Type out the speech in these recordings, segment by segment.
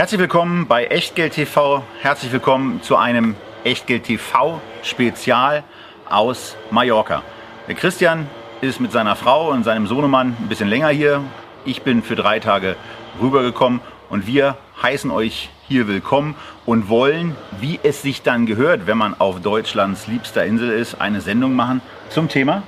Herzlich willkommen bei Echtgeld TV. Herzlich willkommen zu einem Echtgeld TV Spezial aus Mallorca. Der Christian ist mit seiner Frau und seinem Sohnemann ein bisschen länger hier. Ich bin für drei Tage rübergekommen und wir heißen euch hier willkommen und wollen, wie es sich dann gehört, wenn man auf Deutschlands liebster Insel ist, eine Sendung machen zum Thema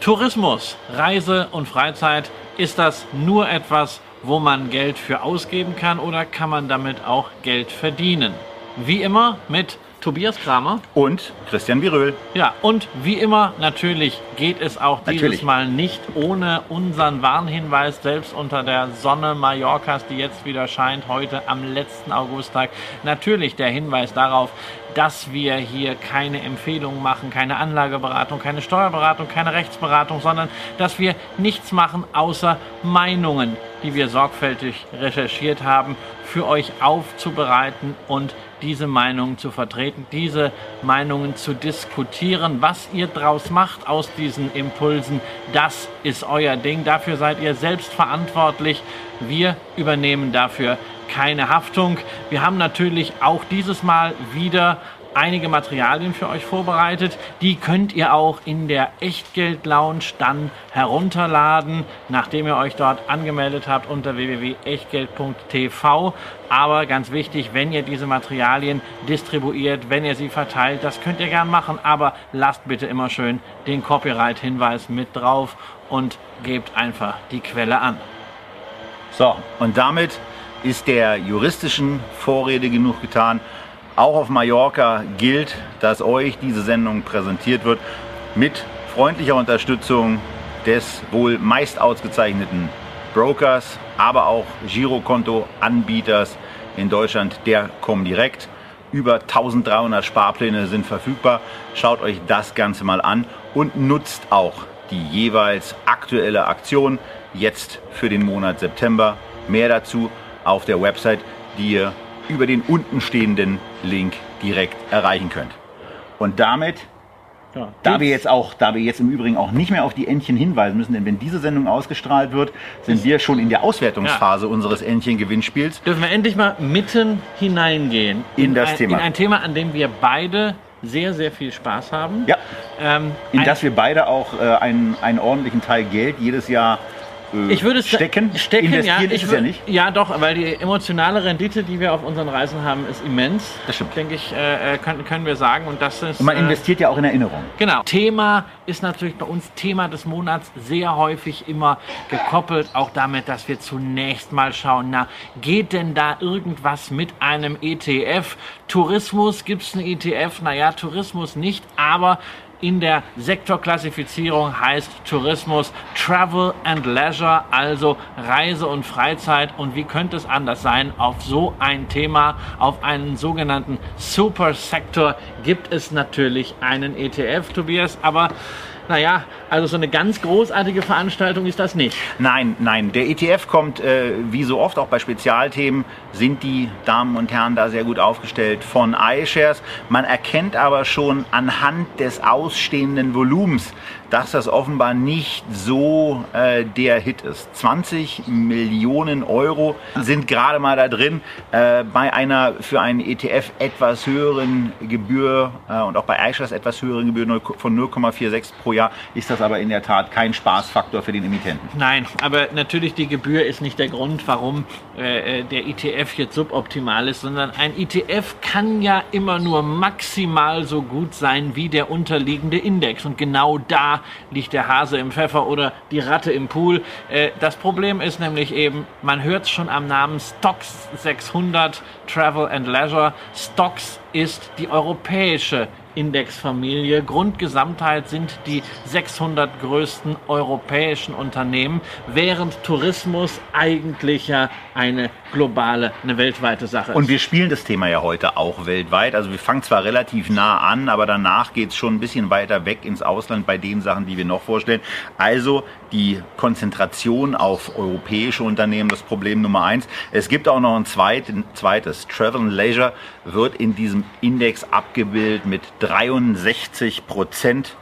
Tourismus, Reise und Freizeit. Ist das nur etwas, wo man Geld für ausgeben kann oder kann man damit auch Geld verdienen? Wie immer mit Tobias Kramer und Christian Viröl. Ja, und wie immer, natürlich geht es auch dieses Natürlich. Mal nicht ohne unseren Warnhinweis, selbst unter der Sonne Mallorcas, die jetzt wieder scheint, heute am letzten Augusttag. Natürlich der Hinweis darauf, dass wir hier keine Empfehlungen machen, keine Anlageberatung, keine Steuerberatung, keine Rechtsberatung, sondern dass wir nichts machen außer Meinungen, die wir sorgfältig recherchiert haben, für euch aufzubereiten und diese Meinungen zu vertreten, diese Meinungen zu diskutieren. Was ihr draus macht aus diesen Impulsen, das ist euer Ding. Dafür seid ihr selbst verantwortlich. Wir übernehmen dafür keine Haftung. Wir haben natürlich auch dieses Mal wieder einige Materialien für euch vorbereitet. Die könnt ihr auch in der Echtgeld Lounge dann herunterladen, nachdem ihr euch dort angemeldet habt unter www.echtgeld.tv. Aber ganz wichtig, wenn ihr diese Materialien distribuiert, wenn ihr sie verteilt, das könnt ihr gern machen, aber lasst bitte immer schön den Copyright-Hinweis mit drauf und gebt einfach die Quelle an. So, und damit ist der juristischen Vorrede genug getan. Auch auf Mallorca gilt, dass euch diese Sendung präsentiert wird mit freundlicher Unterstützung des wohl meist ausgezeichneten Brokers, aber auch Girokonto-Anbieters in Deutschland, der Comdirect. Über 1300 Sparpläne sind verfügbar. Schaut euch das Ganze mal an und nutzt auch die jeweils aktuelle Aktion jetzt für den Monat September. Mehr dazu auf der Website, die ihr über den unten stehenden Link direkt erreichen könnt. Und damit Ja, da wir jetzt auch, da wir jetzt im Übrigen auch nicht mehr auf die Entchen hinweisen müssen, denn wenn diese Sendung ausgestrahlt wird, sind wir schon in der Auswertungsphase unseres Entchen-Gewinnspiels. dürfen wir endlich mal mitten hineingehen In das ein, Thema. In ein Thema, an dem wir beide sehr, sehr viel Spaß haben. Ja, Ähm, in das wir beide auch äh, einen, einen ordentlichen Teil Geld jedes Jahr äh, ich würde es stecken. stecken Investieren ja, ist ich es ja nicht. Ja, doch, weil die emotionale Rendite, die wir auf unseren Reisen haben, ist immens. Das stimmt. Denke ich, äh, äh, können, können wir sagen. Und das ist. Und man äh, investiert ja auch in Erinnerung. Genau. Thema ist natürlich bei uns Thema des Monats sehr häufig immer gekoppelt, auch damit, dass wir zunächst mal schauen, na, geht denn da irgendwas mit einem ETF? Tourismus, gibt es einen ETF? Naja, Tourismus nicht, aber in der Sektorklassifizierung heißt Tourismus Travel and Leisure, also Reise und Freizeit. Und wie könnte es anders sein? Auf so ein Thema, auf einen sogenannten Super Sektor gibt es natürlich einen ETF, Tobias. Aber naja, also so eine ganz großartige Veranstaltung ist das nicht. Nein, nein, der ETF kommt, äh, wie so oft auch bei Spezialthemen, sind die Damen und Herren da sehr gut aufgestellt von iShares. Man erkennt aber schon anhand des ausstehenden Volumens, dass das offenbar nicht so äh, der Hit ist. 20 Millionen Euro sind gerade mal da drin. Äh, bei einer für einen ETF etwas höheren Gebühr äh, und auch bei iShares etwas höheren Gebühr von 0,46 pro Jahr ist das aber in der Tat kein Spaßfaktor für den Emittenten. Nein, aber natürlich die Gebühr ist nicht der Grund, warum äh, äh, der ETF jetzt suboptimal ist, sondern ein ETF kann ja immer nur maximal so gut sein wie der unterliegende Index. Und genau da liegt der Hase im Pfeffer oder die Ratte im Pool. Äh, das Problem ist nämlich eben, man hört es schon am Namen Stocks 600 Travel and Leisure. Stocks ist die europäische Indexfamilie. Grundgesamtheit sind die 600 größten europäischen Unternehmen, während Tourismus eigentlich ja eine globale, eine weltweite Sache ist. Und wir spielen das Thema ja heute auch weltweit. Also wir fangen zwar relativ nah an, aber danach geht es schon ein bisschen weiter weg ins Ausland bei den Sachen, die wir noch vorstellen. Also die Konzentration auf europäische Unternehmen, das Problem Nummer eins. Es gibt auch noch ein zweit- zweites. Travel and Leisure wird in diesem Index abgebildet mit 63 Prozent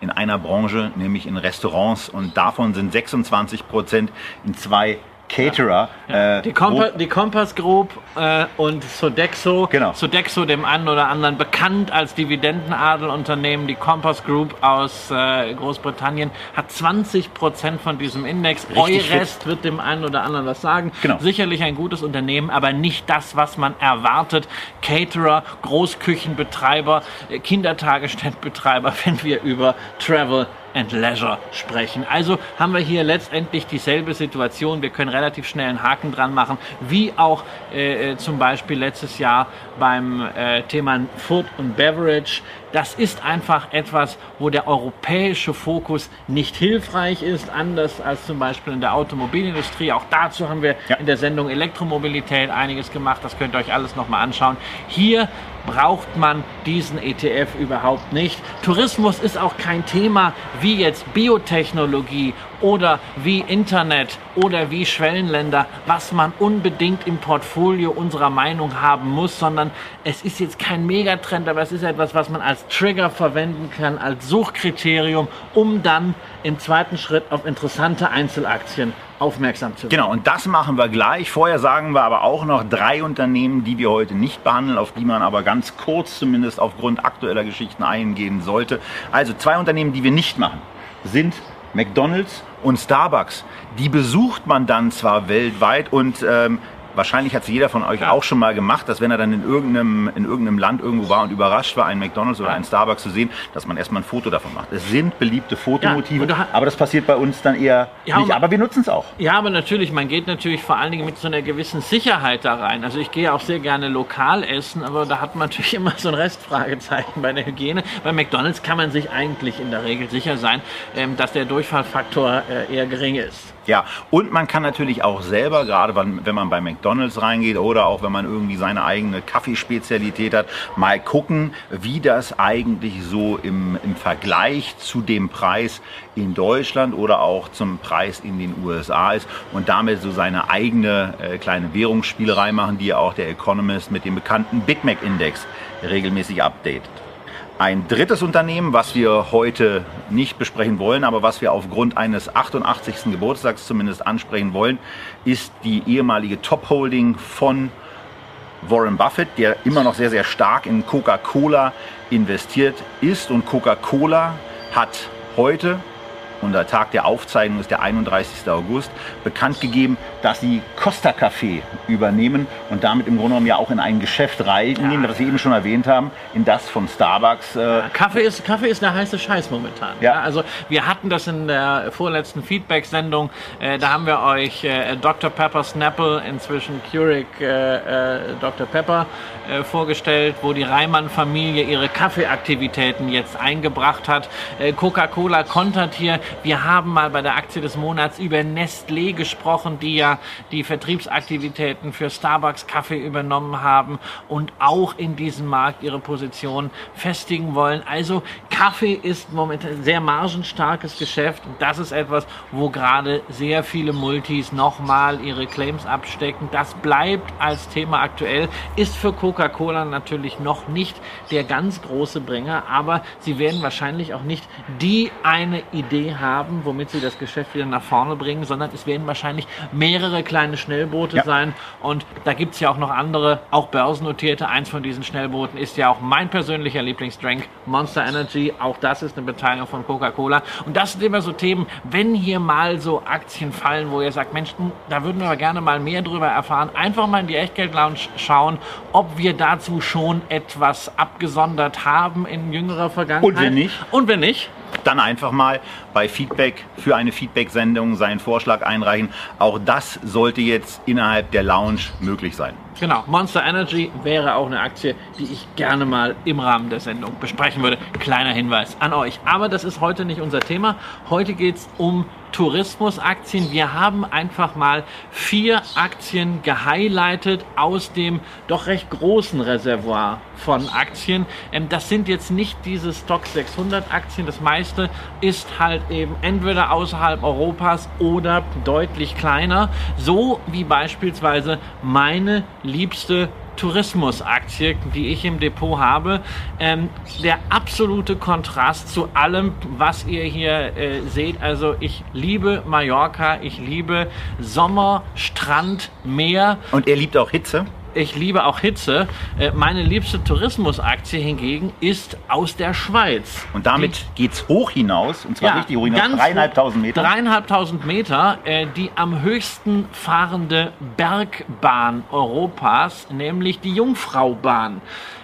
in einer Branche, nämlich in Restaurants. Und davon sind 26 Prozent in zwei Caterer. Ja. Äh, die, Kompa die Compass Group äh, und Sodexo. Genau. Sodexo, dem einen oder anderen bekannt als Dividendenadelunternehmen. Die Compass Group aus äh, Großbritannien hat 20 Prozent von diesem Index. Richtig Eurest fit. wird dem einen oder anderen was sagen. Genau. Sicherlich ein gutes Unternehmen, aber nicht das, was man erwartet. Caterer, Großküchenbetreiber, äh, Kindertagesstättenbetreiber, wenn wir über Travel and Leisure sprechen. Also haben wir hier letztendlich dieselbe Situation. Wir können relativ schnell einen Haken dran machen, wie auch äh, äh, zum Beispiel letztes Jahr beim äh, Thema Food und Beverage. Das ist einfach etwas, wo der europäische Fokus nicht hilfreich ist, anders als zum Beispiel in der Automobilindustrie. Auch dazu haben wir ja. in der Sendung Elektromobilität einiges gemacht. Das könnt ihr euch alles nochmal anschauen. Hier braucht man diesen ETF überhaupt nicht. Tourismus ist auch kein Thema wie jetzt Biotechnologie oder wie Internet oder wie Schwellenländer, was man unbedingt im Portfolio unserer Meinung haben muss, sondern es ist jetzt kein Megatrend, aber es ist etwas, was man als Trigger verwenden kann, als Suchkriterium, um dann im zweiten Schritt auf interessante Einzelaktien aufmerksam zu werden. Genau, und das machen wir gleich. Vorher sagen wir aber auch noch drei Unternehmen, die wir heute nicht behandeln, auf die man aber ganz kurz zumindest aufgrund aktueller Geschichten eingehen sollte. Also zwei Unternehmen, die wir nicht machen, sind McDonald's und Starbucks. Die besucht man dann zwar weltweit und ähm, wahrscheinlich hat es jeder von euch auch schon mal gemacht, dass wenn er dann in irgendeinem, in irgendeinem Land irgendwo war und überrascht war, einen McDonalds oder einen Starbucks zu sehen, dass man erstmal ein Foto davon macht. Es sind beliebte Fotomotive, ja, aber das passiert bei uns dann eher ja, nicht. Aber wir nutzen es auch. Ja, aber natürlich, man geht natürlich vor allen Dingen mit so einer gewissen Sicherheit da rein. Also ich gehe auch sehr gerne lokal essen, aber da hat man natürlich immer so ein Restfragezeichen bei der Hygiene. Bei McDonalds kann man sich eigentlich in der Regel sicher sein, ähm, dass der Durchfallfaktor äh, eher gering ist. Ja, und man kann natürlich auch selber, gerade wenn man bei McDonalds reingeht oder auch wenn man irgendwie seine eigene Kaffeespezialität hat, mal gucken, wie das eigentlich so im, im Vergleich zu dem Preis in Deutschland oder auch zum Preis in den USA ist und damit so seine eigene äh, kleine Währungsspielerei machen, die ja auch der Economist mit dem bekannten Big Mac Index regelmäßig updatet. Ein drittes Unternehmen, was wir heute nicht besprechen wollen, aber was wir aufgrund eines 88. Geburtstags zumindest ansprechen wollen, ist die ehemalige Top-Holding von Warren Buffett, der immer noch sehr, sehr stark in Coca-Cola investiert ist. Und Coca-Cola hat heute und der Tag der Aufzeichnung ist der 31. August, bekannt gegeben, dass sie Costa Café übernehmen und damit im Grunde genommen ja auch in ein Geschäft reingehen, ja. das Sie eben schon erwähnt haben, in das von Starbucks. Äh ja, Kaffee, ist, Kaffee ist der heiße Scheiß momentan. Ja. ja. also wir hatten das in der vorletzten Feedback-Sendung, äh, da haben wir euch äh, Dr. Pepper Snapple, inzwischen Keurig äh, äh, Dr. Pepper, äh, vorgestellt, wo die Reimann-Familie ihre Kaffeeaktivitäten jetzt eingebracht hat. Coca-Cola kontert hier wir haben mal bei der Aktie des Monats über Nestlé gesprochen, die ja die Vertriebsaktivitäten für Starbucks Kaffee übernommen haben und auch in diesem Markt ihre Position festigen wollen. Also Kaffee ist momentan ein sehr margenstarkes Geschäft. Das ist etwas, wo gerade sehr viele Multis nochmal ihre Claims abstecken. Das bleibt als Thema aktuell, ist für Coca-Cola natürlich noch nicht der ganz große Bringer, aber sie werden wahrscheinlich auch nicht die eine Idee haben, womit sie das Geschäft wieder nach vorne bringen, sondern es werden wahrscheinlich mehrere kleine Schnellboote ja. sein. Und da gibt es ja auch noch andere, auch börsennotierte. Eins von diesen Schnellbooten ist ja auch mein persönlicher Lieblingsdrink, Monster Energy. Auch das ist eine Beteiligung von Coca-Cola. Und das sind immer so Themen, wenn hier mal so Aktien fallen, wo ihr sagt, Mensch, hm, da würden wir gerne mal mehr drüber erfahren, einfach mal in die Echtgeld-Lounge schauen, ob wir dazu schon etwas abgesondert haben in jüngerer Vergangenheit. Und wenn nicht? Und wenn nicht? Dann einfach mal bei Feedback für eine Feedback-Sendung seinen Vorschlag einreichen. Auch das sollte jetzt innerhalb der Lounge möglich sein. Genau, Monster Energy wäre auch eine Aktie, die ich gerne mal im Rahmen der Sendung besprechen würde. Kleiner Hinweis an euch. Aber das ist heute nicht unser Thema. Heute geht es um Tourismusaktien. Wir haben einfach mal vier Aktien gehighlightet aus dem doch recht großen Reservoir von Aktien. Ähm, das sind jetzt nicht diese Stock 600 Aktien. Das meiste ist halt eben entweder außerhalb Europas oder deutlich kleiner. So wie beispielsweise meine liebste Tourismusaktie, die ich im Depot habe. Ähm, der absolute Kontrast zu allem, was ihr hier äh, seht. Also ich liebe Mallorca, ich liebe Sommer, Strand, Meer. Und er liebt auch Hitze? Ich liebe auch Hitze. Äh, meine liebste Tourismusaktie hingegen ist aus der Schweiz. Und damit geht es hoch hinaus, und zwar ja, richtig hoch hinaus, dreieinhalbtausend Meter. Dreieinhalbtausend Meter, äh, die am höchsten fahrende Bergbahn Europas, nämlich die Jungfraubahn.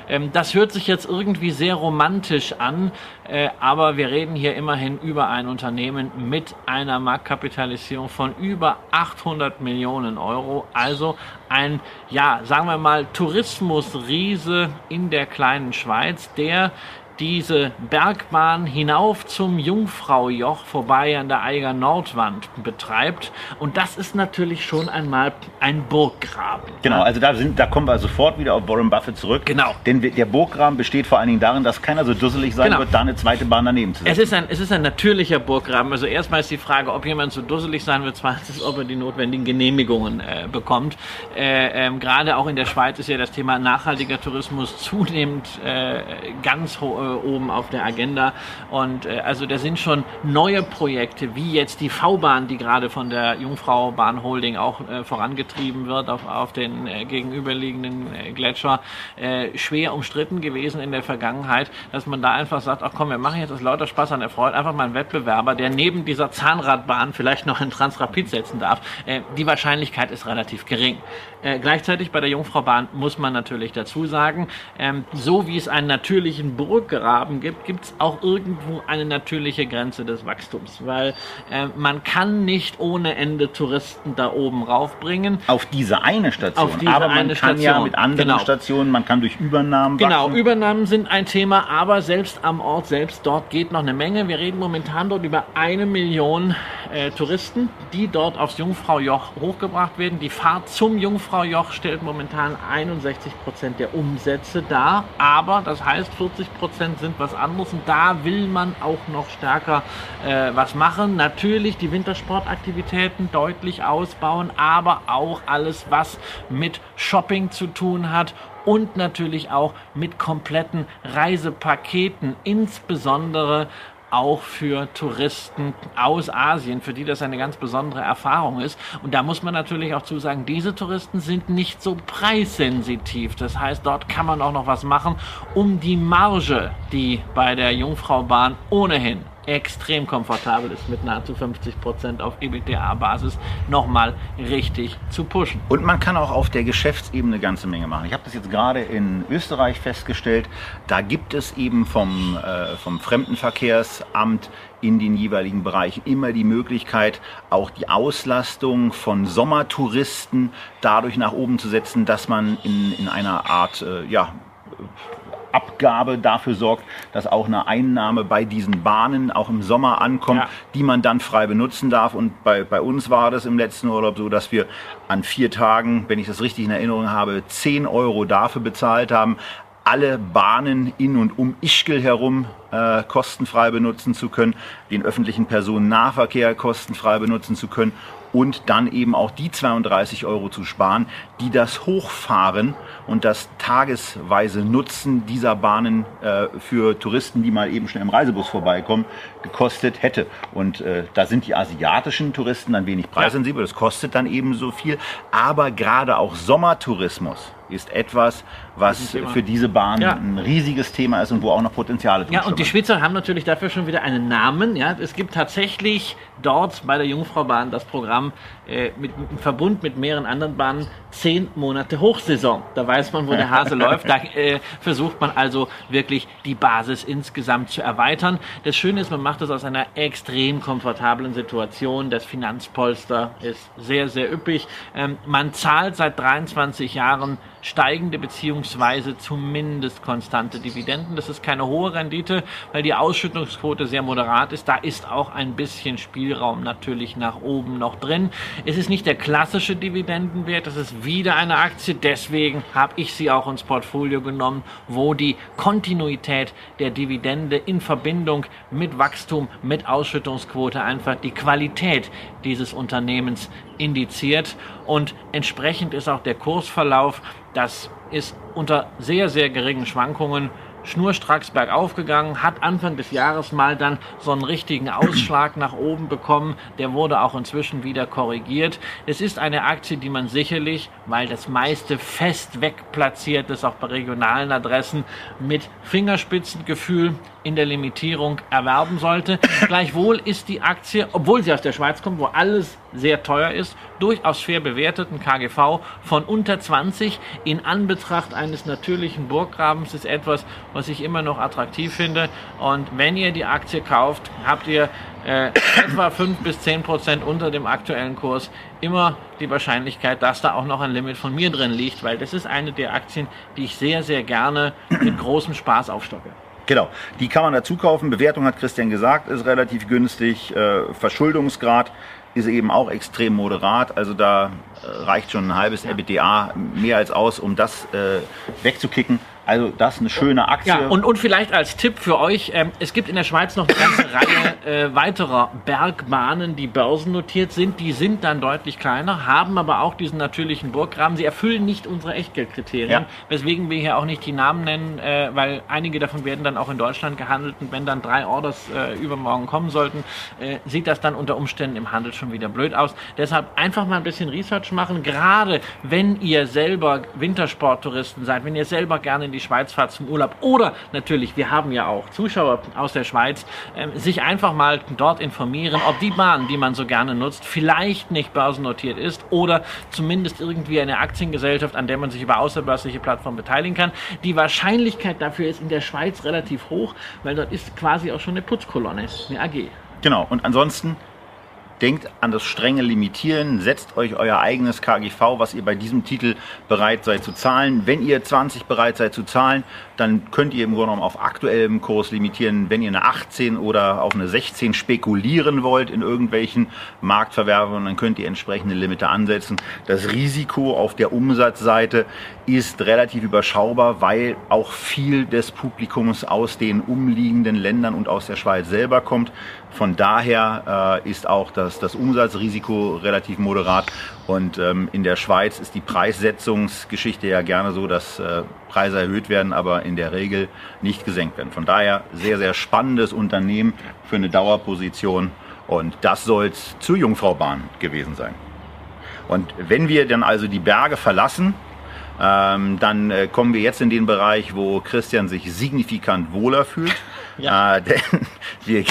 Ähm, das hört sich jetzt irgendwie sehr romantisch an, äh, aber wir reden hier immerhin über ein Unternehmen mit einer Marktkapitalisierung von über 800 Millionen Euro. Also ein, ja, sagen wir mal, Tourismusriese in der kleinen Schweiz, der diese Bergbahn hinauf zum Jungfraujoch vorbei an der Eiger Nordwand betreibt. Und das ist natürlich schon einmal ein Burggraben. Genau, also da, sind, da kommen wir sofort wieder auf Warren Buffett zurück. Genau. Denn der Burggraben besteht vor allen Dingen darin, dass keiner so dusselig sein genau. wird, da eine zweite Bahn daneben zu setzen. Es ist, ein, es ist ein natürlicher Burggraben. Also erstmal ist die Frage, ob jemand so dusselig sein wird, zweitens, ob er die notwendigen Genehmigungen äh, bekommt. Äh, ähm, Gerade auch in der Schweiz ist ja das Thema nachhaltiger Tourismus zunehmend äh, ganz hoch äh, oben auf der Agenda. Und äh, also da sind schon neue Projekte, wie jetzt die V-Bahn, die gerade von der Jungfrau Bahn Holding auch äh, vorangetrieben wird auf, auf den äh, gegenüberliegenden äh, Gletscher, äh, schwer umstritten gewesen in der Vergangenheit, dass man da einfach sagt, ach komm, wir machen jetzt aus lauter Spaß an der Freude einfach mal einen Wettbewerber, der neben dieser Zahnradbahn vielleicht noch in Transrapid setzen darf. Äh, die Wahrscheinlichkeit ist relativ gering. Äh, gleichzeitig bei der Jungfraubahn muss man natürlich dazu sagen, ähm, so wie es einen natürlichen Burggraben gibt, gibt es auch irgendwo eine natürliche Grenze des Wachstums, weil äh, man kann nicht ohne Ende Touristen da oben raufbringen. Auf diese eine Station. Auf diese aber man eine kann Station. ja mit anderen genau. Stationen, man kann durch Übernahmen Genau, wachsen. Übernahmen sind ein Thema, aber selbst am Ort selbst, dort geht noch eine Menge. Wir reden momentan dort über eine Million äh, Touristen, die dort aufs Jungfraujoch hochgebracht werden. Die Fahrt zum Jungfraujoch stellt momentan 61 Prozent der Umsätze dar, aber das heißt 40 Prozent sind was anderes und da will man auch noch stärker äh, was machen. Natürlich die Wintersportaktivitäten deutlich ausbauen, aber auch alles, was mit Shopping zu tun hat und natürlich auch mit kompletten Reisepaketen, insbesondere auch für Touristen aus Asien, für die das eine ganz besondere Erfahrung ist. Und da muss man natürlich auch zusagen, diese Touristen sind nicht so preissensitiv. Das heißt, dort kann man auch noch was machen, um die Marge, die bei der Jungfraubahn ohnehin extrem komfortabel ist mit nahezu 50 Prozent auf EBITDA-Basis nochmal richtig zu pushen. Und man kann auch auf der Geschäftsebene eine ganze Menge machen. Ich habe das jetzt gerade in Österreich festgestellt. Da gibt es eben vom, äh, vom Fremdenverkehrsamt in den jeweiligen Bereichen immer die Möglichkeit, auch die Auslastung von Sommertouristen dadurch nach oben zu setzen, dass man in, in einer Art, äh, ja, Abgabe dafür sorgt, dass auch eine Einnahme bei diesen Bahnen auch im Sommer ankommt, ja. die man dann frei benutzen darf. Und bei, bei uns war das im letzten Urlaub so, dass wir an vier Tagen, wenn ich das richtig in Erinnerung habe, 10 Euro dafür bezahlt haben, alle Bahnen in und um Ischgl herum äh, kostenfrei benutzen zu können, den öffentlichen Personennahverkehr kostenfrei benutzen zu können und dann eben auch die 32 Euro zu sparen, die das Hochfahren und das tagesweise Nutzen dieser Bahnen äh, für Touristen, die mal eben schnell im Reisebus vorbeikommen, gekostet hätte. Und äh, da sind die asiatischen Touristen dann wenig preissensibel, das kostet dann eben so viel. Aber gerade auch Sommertourismus ist etwas, was für diese Bahn ja. ein riesiges Thema ist und wo auch noch Potenziale Ja, und die Schweizer haben natürlich dafür schon wieder einen Namen. Ja, es gibt tatsächlich dort bei der Jungfraubahn das Programm äh, mit, im Verbund mit mehreren anderen Bahnen zehn Monate Hochsaison. Da weiß man, wo der Hase läuft. Da äh, versucht man also wirklich die Basis insgesamt zu erweitern. Das Schöne ist, man macht das aus einer extrem komfortablen Situation. Das Finanzpolster ist sehr, sehr üppig. Ähm, man zahlt seit 23 Jahren steigende beziehungsweise zumindest konstante Dividenden. Das ist keine hohe Rendite, weil die Ausschüttungsquote sehr moderat ist. Da ist auch ein bisschen Spielraum natürlich nach oben noch drin. Es ist nicht der klassische Dividendenwert, es ist wieder eine Aktie. Deswegen habe ich sie auch ins Portfolio genommen, wo die Kontinuität der Dividende in Verbindung mit Wachstum, mit Ausschüttungsquote einfach die Qualität dieses Unternehmens indiziert. Und entsprechend ist auch der Kursverlauf, das ist unter sehr, sehr geringen Schwankungen schnurstracks bergauf gegangen, hat Anfang des Jahres mal dann so einen richtigen Ausschlag nach oben bekommen. Der wurde auch inzwischen wieder korrigiert. Es ist eine Aktie, die man sicherlich, weil das meiste fest wegplatziert ist, auch bei regionalen Adressen, mit Fingerspitzengefühl in der Limitierung erwerben sollte. Gleichwohl ist die Aktie, obwohl sie aus der Schweiz kommt, wo alles sehr teuer ist, durchaus fair bewerteten KGV von unter 20 in Anbetracht eines natürlichen Burggrabens ist etwas, was ich immer noch attraktiv finde. Und wenn ihr die Aktie kauft, habt ihr äh, etwa 5 bis 10 Prozent unter dem aktuellen Kurs immer die Wahrscheinlichkeit, dass da auch noch ein Limit von mir drin liegt, weil das ist eine der Aktien, die ich sehr, sehr gerne mit großem Spaß aufstocke. Genau, die kann man dazu kaufen. Bewertung hat Christian gesagt, ist relativ günstig. Äh, Verschuldungsgrad ist eben auch extrem moderat. Also da äh, reicht schon ein halbes EBITDA mehr als aus, um das äh, wegzukicken. Also das ist eine schöne Aktie. Ja, und, und vielleicht als Tipp für euch, ähm, es gibt in der Schweiz noch eine ganze Reihe äh, weiterer Bergbahnen, die börsennotiert sind. Die sind dann deutlich kleiner, haben aber auch diesen natürlichen Burggraben. Sie erfüllen nicht unsere Echtgeldkriterien, ja. weswegen wir hier auch nicht die Namen nennen, äh, weil einige davon werden dann auch in Deutschland gehandelt. Und wenn dann drei Orders äh, übermorgen kommen sollten, äh, sieht das dann unter Umständen im Handel schon wieder blöd aus. Deshalb einfach mal ein bisschen Research machen, gerade wenn ihr selber Wintersporttouristen seid, wenn ihr selber gerne in die Schweiz fahrt zum Urlaub oder natürlich, wir haben ja auch Zuschauer aus der Schweiz, ähm, sich einfach mal dort informieren, ob die Bahn, die man so gerne nutzt, vielleicht nicht börsennotiert ist oder zumindest irgendwie eine Aktiengesellschaft, an der man sich über außerbörsliche Plattformen beteiligen kann. Die Wahrscheinlichkeit dafür ist in der Schweiz relativ hoch, weil dort ist quasi auch schon eine Putzkolonne, eine AG. Genau, und ansonsten denkt an das strenge Limitieren, setzt euch euer eigenes KGV, was ihr bei diesem Titel bereit seid zu zahlen. Wenn ihr 20 bereit seid zu zahlen, dann könnt ihr im Grunde genommen auf aktuellem Kurs limitieren. Wenn ihr eine 18 oder auf eine 16 spekulieren wollt in irgendwelchen Marktverwerfungen, dann könnt ihr entsprechende Limite ansetzen. Das Risiko auf der Umsatzseite ist relativ überschaubar, weil auch viel des Publikums aus den umliegenden Ländern und aus der Schweiz selber kommt. Von daher äh, ist auch das, das Umsatzrisiko relativ moderat. Und ähm, in der Schweiz ist die Preissetzungsgeschichte ja gerne so, dass äh, Preise erhöht werden, aber in der Regel nicht gesenkt werden. Von daher sehr, sehr spannendes Unternehmen für eine Dauerposition. Und das soll es zur Jungfraubahn gewesen sein. Und wenn wir dann also die Berge verlassen, ähm, dann äh, kommen wir jetzt in den Bereich, wo Christian sich signifikant wohler fühlt. Ja. Äh, wir,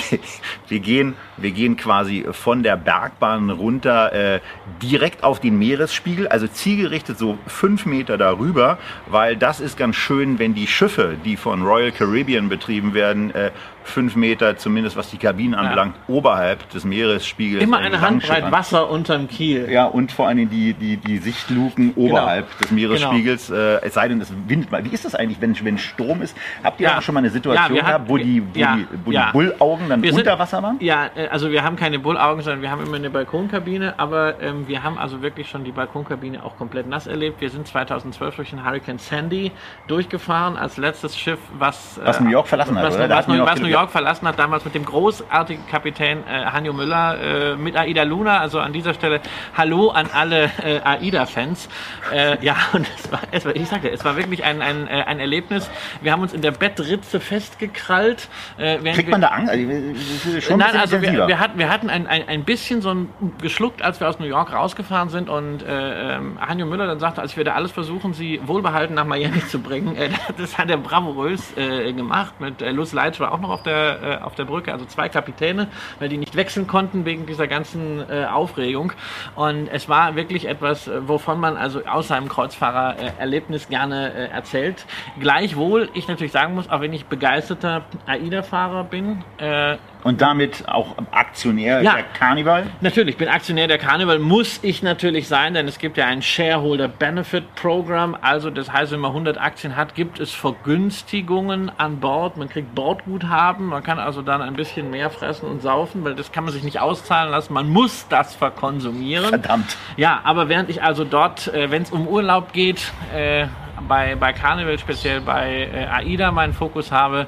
wir, gehen, wir gehen quasi von der Bergbahn runter äh, direkt auf den Meeresspiegel, also zielgerichtet so fünf Meter darüber, weil das ist ganz schön, wenn die Schiffe, die von Royal Caribbean betrieben werden, äh, fünf Meter, zumindest was die Kabinen anbelangt, ja. oberhalb des Meeresspiegels. Immer eine Handbreit Wasser unterm Kiel. Ja, und vor allem die, die, die Sichtluken genau. oberhalb des Meeresspiegels. Genau. Äh, es sei denn, es windet mal. Wie ist das eigentlich, wenn, wenn Strom ist? Habt ihr ja. auch schon mal eine Situation ja, gehabt, wo die wo die, wo die Bullaugen dann unter Wasser waren? Ja, äh, also wir haben keine Bullaugen, sondern wir haben immer eine Balkonkabine, aber ähm, wir haben also wirklich schon die Balkonkabine auch komplett nass erlebt. Wir sind 2012 durch den Hurricane Sandy durchgefahren als letztes Schiff, was, was New York verlassen hat, was, oder? Was, was, was New York verlassen hat, damals mit dem großartigen Kapitän äh, Hanjo Müller, äh, mit Aida Luna. Also an dieser Stelle Hallo an alle äh, AIDA-Fans. Äh, ja, und es war, es war, ich sagte, es war wirklich ein, ein, äh, ein Erlebnis. Wir haben uns in der Bettritze festgekrallt äh, Kriegt man da Angst? Also, schon Nein, also wir, wir, hatten, wir hatten ein, ein, ein bisschen so ein geschluckt, als wir aus New York rausgefahren sind und äh, ähm, Hanjo Müller dann sagte, als wir da alles versuchen, sie wohlbehalten nach Miami zu bringen, äh, das hat er bravourös äh, gemacht. Mit äh, Luz Leitch war auch noch auf der, äh, auf der Brücke, also zwei Kapitäne, weil die nicht wechseln konnten wegen dieser ganzen äh, Aufregung. Und es war wirklich etwas, äh, wovon man also aus seinem Kreuzfahrererlebnis gerne äh, erzählt. Gleichwohl ich natürlich sagen muss, auch wenn ich begeisterter AIDA-Fahrer bin. Äh, und damit auch Aktionär ja, der Carnival? Natürlich, bin Aktionär der Carnival, muss ich natürlich sein, denn es gibt ja ein Shareholder Benefit Program. Also das heißt, wenn man 100 Aktien hat, gibt es Vergünstigungen an Bord. Man kriegt Bordguthaben, man kann also dann ein bisschen mehr fressen und saufen, weil das kann man sich nicht auszahlen lassen. Man muss das verkonsumieren. Verdammt. Ja, aber während ich also dort, äh, wenn es um Urlaub geht, äh, bei, bei Carnival, speziell bei äh, AIDA meinen Fokus habe,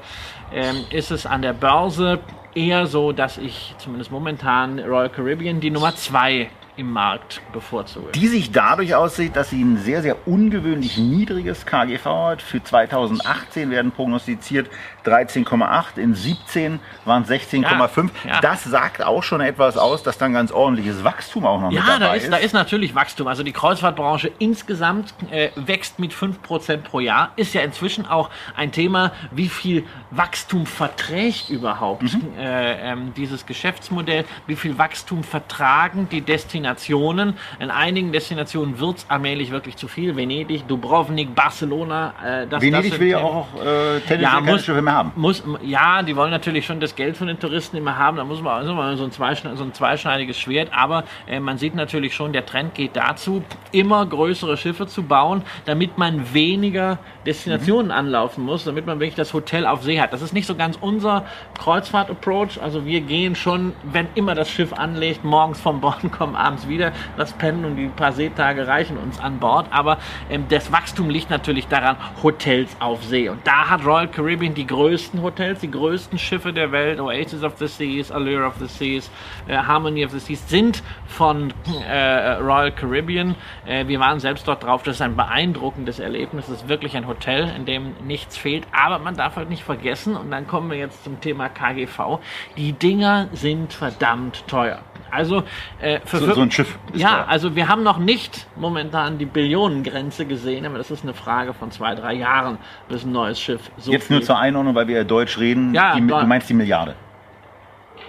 ähm, ist es an der Börse eher so, dass ich zumindest momentan Royal Caribbean die Nummer 2 im Markt bevorzuge. Die sich dadurch aussieht, dass sie ein sehr, sehr ungewöhnlich niedriges KGV hat. Für 2018 werden prognostiziert 13,8, in 17 waren es 16,5. Ja, ja. Das sagt auch schon etwas aus, dass dann ganz ordentliches Wachstum auch noch ja, mit dabei da ist. Ja, da ist natürlich Wachstum. Also die Kreuzfahrtbranche insgesamt äh, wächst mit 5% pro Jahr. Ist ja inzwischen auch ein Thema, wie viel Wachstum verträgt überhaupt mhm. äh, ähm, dieses Geschäftsmodell, wie viel Wachstum vertragen die Destinationen. In einigen Destinationen wird es allmählich wirklich zu viel. Venedig, Dubrovnik, Barcelona. Äh, das, Venedig das will ja auch äh, tendenziell ja, muss, haben. Muss, ja, die wollen natürlich schon das Geld von den Touristen immer haben. Da muss man also mal so ein, zweischneidiges Schwert. Aber äh, man sieht natürlich schon, der Trend geht dazu, immer größere Schiffe zu bauen, damit man weniger Destinationen mhm. anlaufen muss, damit man wirklich das Hotel auf See hat. Das ist nicht so ganz unser Kreuzfahrt-Approach. Also wir gehen schon, wenn immer das Schiff anlegt, morgens vom Bord kommen abends wieder. Das Pennen und die paar Seetage reichen uns an Bord. Aber ähm, das Wachstum liegt natürlich daran, Hotels auf See. Und da hat Royal Caribbean die größten Hotels, die größten Schiffe der Welt, Oasis of the Seas, Allure of the Seas, äh, Harmony of the Seas, sind von äh, Royal Caribbean. Äh, wir waren selbst dort drauf. Das ist ein beeindruckendes Erlebnis. Es ist wirklich ein Hotel, in dem nichts fehlt. Aber man darf halt nicht vergessen, und dann kommen wir jetzt zum Thema KGV, die Dinger sind verdammt teuer. Also äh, für so, so, ein Schiff. ja, teuer. also wir haben noch nicht momentan die Billionengrenze gesehen, aber das ist eine Frage von zwei, drei Jahren, bis ein neues Schiff so Jetzt nur zur Einordnung, weil wir ja Deutsch reden. Ja, die, du meinst die Milliarde.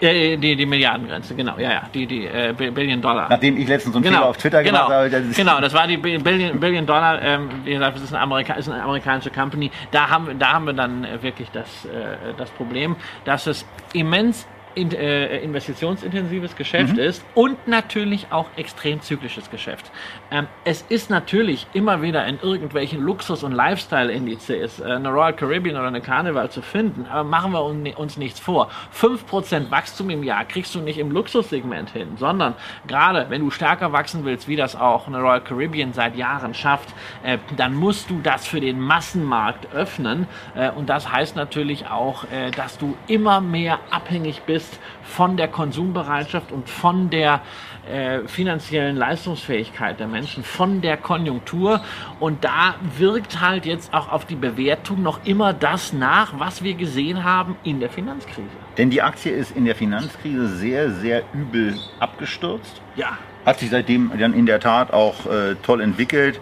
Äh, die, die Milliardengrenze, genau, ja, ja, die, die äh, Billion Dollar. Nachdem ich letztens so ein genau, Fehler auf Twitter genau, gemacht habe. Das genau, das war die Billion, Billion Dollar, ähm, wie gesagt, das ist eine, Amerika ist eine amerikanische Company. Da haben, da haben wir dann äh, wirklich das, äh, das Problem, dass es immens in, äh, investitionsintensives Geschäft mhm. ist und natürlich auch extrem zyklisches Geschäft. Ähm, es ist natürlich immer wieder in irgendwelchen Luxus- und Lifestyle-Indizes äh, eine Royal Caribbean oder eine Carnival zu finden, aber machen wir uns nichts vor. 5% Wachstum im Jahr kriegst du nicht im Luxussegment hin, sondern gerade wenn du stärker wachsen willst, wie das auch eine Royal Caribbean seit Jahren schafft, äh, dann musst du das für den Massenmarkt öffnen äh, und das heißt natürlich auch, äh, dass du immer mehr abhängig bist ist von der Konsumbereitschaft und von der äh, finanziellen Leistungsfähigkeit der Menschen, von der Konjunktur. Und da wirkt halt jetzt auch auf die Bewertung noch immer das nach, was wir gesehen haben in der Finanzkrise. Denn die Aktie ist in der Finanzkrise sehr, sehr übel abgestürzt. Ja hat sich seitdem dann in der Tat auch äh, toll entwickelt.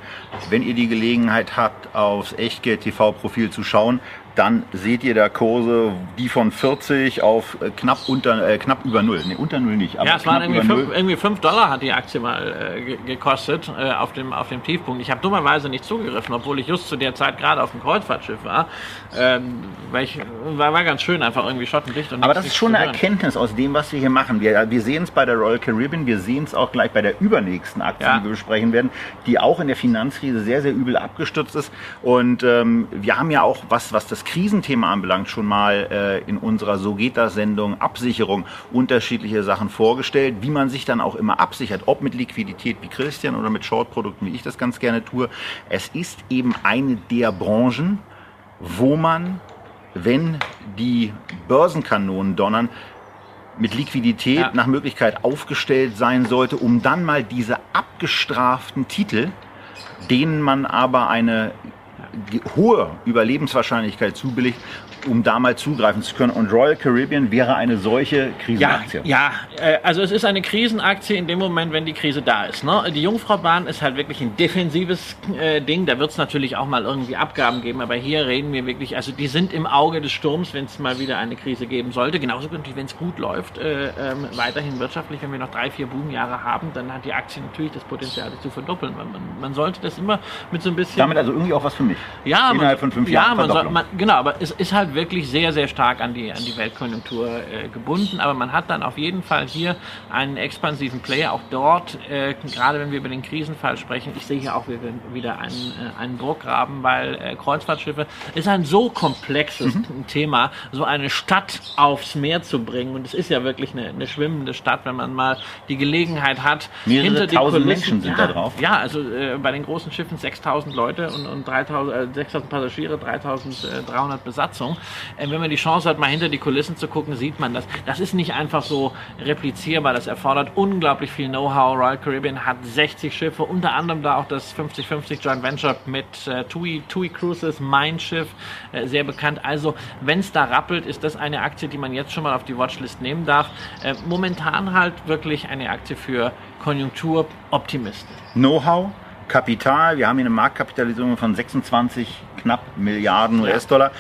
Wenn ihr die Gelegenheit habt, aufs Echtgeld TV-Profil zu schauen, dann seht ihr da Kurse, die von 40 auf äh, knapp unter äh, knapp über null. Nee, unter null nicht. Ja, es waren irgendwie 5, irgendwie 5 Dollar hat die Aktie mal äh, gekostet äh, auf, dem, auf dem Tiefpunkt. Ich habe dummerweise nicht zugegriffen, obwohl ich just zu der Zeit gerade auf dem Kreuzfahrtschiff war. Ähm, weil ich, war, war ganz schön, einfach irgendwie schottendicht. Und Aber das ist schon eine Erkenntnis aus dem, was wir hier machen. Wir, wir sehen es bei der Royal Caribbean, wir sehen es auch gleich bei der übernächsten Aktie, ja. die wir besprechen werden, die auch in der Finanzkrise sehr, sehr übel abgestürzt ist. Und ähm, wir haben ja auch, was, was das Krisenthema anbelangt, schon mal äh, in unserer So geht das Sendung Absicherung unterschiedliche Sachen vorgestellt, wie man sich dann auch immer absichert, ob mit Liquidität wie Christian oder mit Shortprodukten, wie ich das ganz gerne tue. Es ist eben eine der Branchen, wo man, wenn die Börsenkanonen donnern, mit Liquidität ja. nach Möglichkeit aufgestellt sein sollte, um dann mal diese abgestraften Titel, denen man aber eine hohe Überlebenswahrscheinlichkeit zubilligt, um da mal zugreifen zu können. Und Royal Caribbean wäre eine solche Krisenaktie. Ja, ja äh, also es ist eine Krisenaktie in dem Moment, wenn die Krise da ist. Ne? Die Jungfraubahn ist halt wirklich ein defensives äh, Ding. Da wird es natürlich auch mal irgendwie Abgaben geben, aber hier reden wir wirklich, also die sind im Auge des Sturms, wenn es mal wieder eine Krise geben sollte. Genauso natürlich, wenn es gut läuft, äh, ähm, weiterhin wirtschaftlich, wenn wir noch drei, vier Boomjahre haben, dann hat die Aktie natürlich das Potenzial, sich zu verdoppeln. Man, man, sollte das immer mit so ein bisschen... Damit also irgendwie auch was für mich. Ja, innerhalb man, von fünf Jahren. Ja, man soll, man, genau, aber es ist halt wirklich sehr, sehr stark an die, an die Weltkonjunktur äh, gebunden. Aber man hat dann auf jeden Fall hier einen expansiven Player. Auch dort, äh, gerade wenn wir über den Krisenfall sprechen, ich sehe hier auch wieder einen, äh, einen Druckgraben, weil äh, Kreuzfahrtschiffe ist ein so komplexes mhm. Thema, so eine Stadt aufs Meer zu bringen. Und es ist ja wirklich eine, eine schwimmende Stadt, wenn man mal die Gelegenheit hat, Mehrere hinter die Kulissen, Menschen sind ja, da drauf. Ja, also äh, bei den großen Schiffen 6000 Leute und, und 3000 6000 Passagiere, 3300 Besatzung. Äh, wenn man die Chance hat, mal hinter die Kulissen zu gucken, sieht man das. Das ist nicht einfach so replizierbar. Das erfordert unglaublich viel Know-how. Royal Caribbean hat 60 Schiffe, unter anderem da auch das 50-50 Joint Venture mit äh, TUI, TUI Cruises, mein Schiff, äh, sehr bekannt. Also, wenn es da rappelt, ist das eine Aktie, die man jetzt schon mal auf die Watchlist nehmen darf. Äh, momentan halt wirklich eine Aktie für Konjunkturoptimisten. Know-how, Kapital, wir haben hier eine Marktkapitalisierung von 26 knapp Milliarden US-Dollar.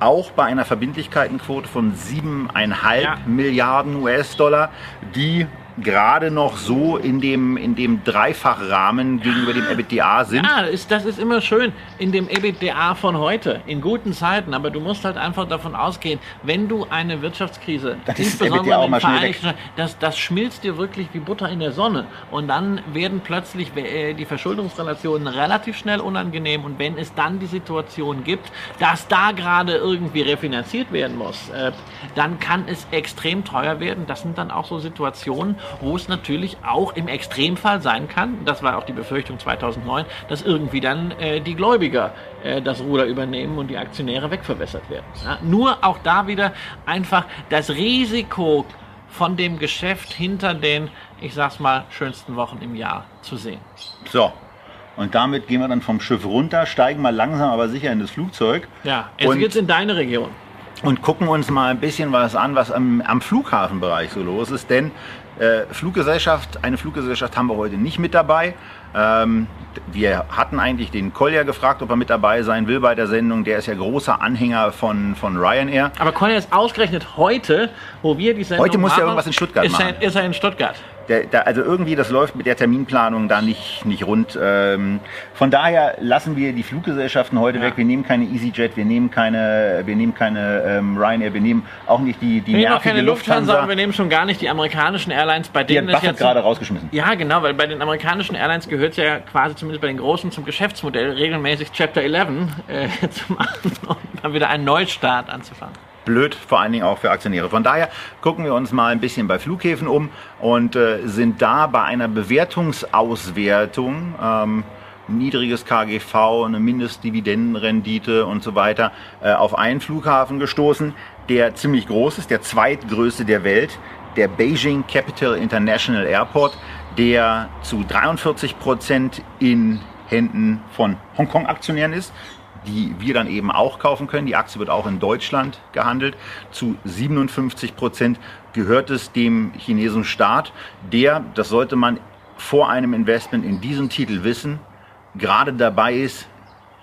Auch bei einer Verbindlichkeitenquote von 7,5 ja. Milliarden US-Dollar, die gerade noch so in dem, in dem Dreifachrahmen gegenüber dem EBITDA sind. Ja, das ist, das ist immer schön in dem EBITDA von heute, in guten Zeiten. Aber du musst halt einfach davon ausgehen, wenn du eine Wirtschaftskrise, das insbesondere in den Vereinigten das, das schmilzt dir wirklich wie Butter in der Sonne. Und dann werden plötzlich äh, die Verschuldungsrelationen relativ schnell unangenehm. Und wenn es dann die Situation gibt, dass da gerade irgendwie refinanziert werden muss, äh, dann kann es extrem teuer werden. Das sind dann auch so Situationen, wo es natürlich auch im Extremfall sein kann, das war auch die Befürchtung 2009, dass irgendwie dann äh, die Gläubiger äh, das Ruder übernehmen und die Aktionäre wegverwässert werden. Ja, nur auch da wieder einfach das Risiko von dem Geschäft hinter den, ich sag's mal, schönsten Wochen im Jahr zu sehen. So, und damit gehen wir dann vom Schiff runter, steigen mal langsam aber sicher in das Flugzeug. Ja, jetzt geht's in deine Region. Und gucken uns mal ein bisschen was an, was am, am Flughafenbereich so los ist. Denn äh, Fluggesellschaft, eine Fluggesellschaft haben wir heute nicht mit dabei. Ähm, wir hatten eigentlich den Collier gefragt, ob er mit dabei sein will bei der Sendung. Der ist ja großer Anhänger von, von Ryanair. Aber Collier ist ausgerechnet heute, wo wir die Sendung Heute muss er irgendwas in Stuttgart ist machen. Er, ist er in Stuttgart der, der, also irgendwie, das läuft mit der Terminplanung da nicht, nicht rund. Ähm, von daher lassen wir die Fluggesellschaften heute ja. weg. Wir nehmen keine EasyJet, wir nehmen keine, wir nehmen keine ähm, Ryanair, wir nehmen auch nicht die, die wir nervige keine Lufthansa. Lufthansa. Wir nehmen schon gar nicht die amerikanischen Airlines, bei denen die hat Buffett gerade rausgeschmissen. Ja, genau, weil bei den amerikanischen Airlines gehört es ja quasi zumindest bei den großen zum Geschäftsmodell regelmäßig Chapter 11 äh, zu machen und dann wieder einen Neustart anzufangen blöd, vor allen Dingen auch für Aktionäre. Von daher gucken wir uns mal ein bisschen bei Flughäfen um und äh, sind da bei einer Bewertungsauswertung. Ähm, niedriges KGV, eine Mindestdividendenrendite und so weiter äh, auf einen Flughafen gestoßen, der ziemlich groß ist, der zweitgrößte der Welt, der Beijing Capital International Airport, der zu 43 Prozent in Händen von Hongkong-Aktionären ist die wir dann eben auch kaufen können. Die Aktie wird auch in Deutschland gehandelt. Zu 57 Prozent gehört es dem chinesischen Staat, der, das sollte man vor einem Investment in diesen Titel wissen, gerade dabei ist,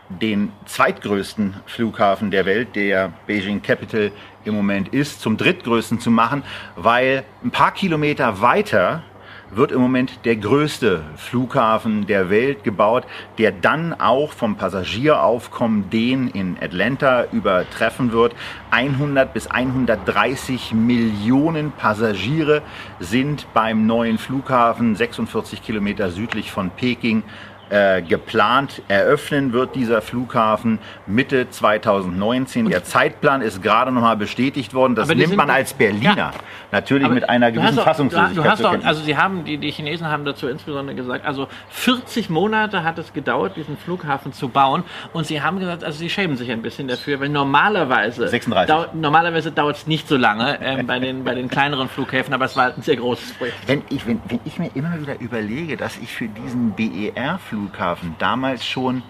den zweitgrößten Flughafen der Welt, der Beijing Capital im Moment ist, zum drittgrößten zu machen, weil ein paar Kilometer weiter wird im Moment der größte Flughafen der Welt gebaut, der dann auch vom Passagieraufkommen den in Atlanta übertreffen wird. 100 bis 130 Millionen Passagiere sind beim neuen Flughafen 46 Kilometer südlich von Peking äh, geplant. Eröffnen wird dieser Flughafen Mitte 2019. Und der Zeitplan ist gerade noch mal bestätigt worden. Das nimmt man als Berliner ja, natürlich mit einer gewissen Fassungslosigkeit. Du hast auch, also Sie haben, die, die Chinesen haben dazu insbesondere gesagt, also 40 Monate hat es gedauert, diesen Flughafen zu bauen. Und Sie haben gesagt, also Sie schämen sich ein bisschen dafür, weil normalerweise, 36. Dau normalerweise dauert es nicht so lange ähm, bei, den, bei den kleineren Flughäfen, aber es war ein sehr großes Projekt. Wenn ich, wenn, wenn ich mir immer wieder überlege, dass ich für diesen BER-Flug Flughafen damals schon